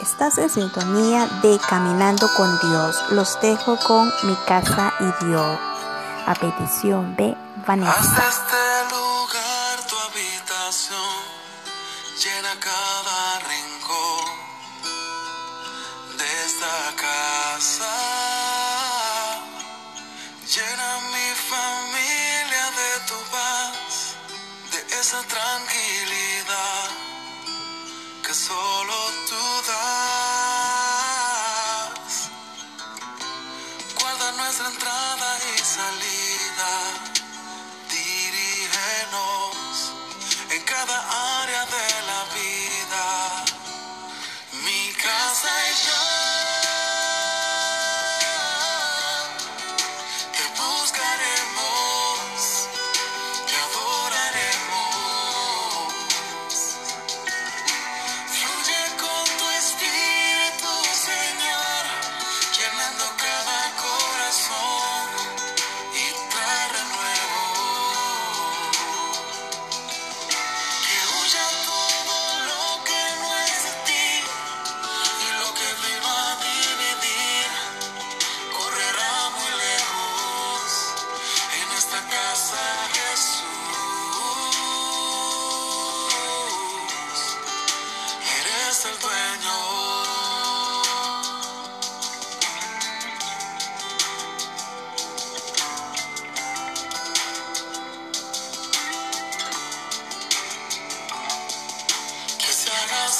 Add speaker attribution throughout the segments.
Speaker 1: Estás en sintonía de Caminando con Dios. Los dejo con mi casa y Dios. A petición de Vanessa.
Speaker 2: Haz este lugar tu habitación, llena cada rincón de esta casa. Llena mi familia de tu paz, de esa tranquilidad que solo encuentran tras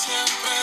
Speaker 2: siempre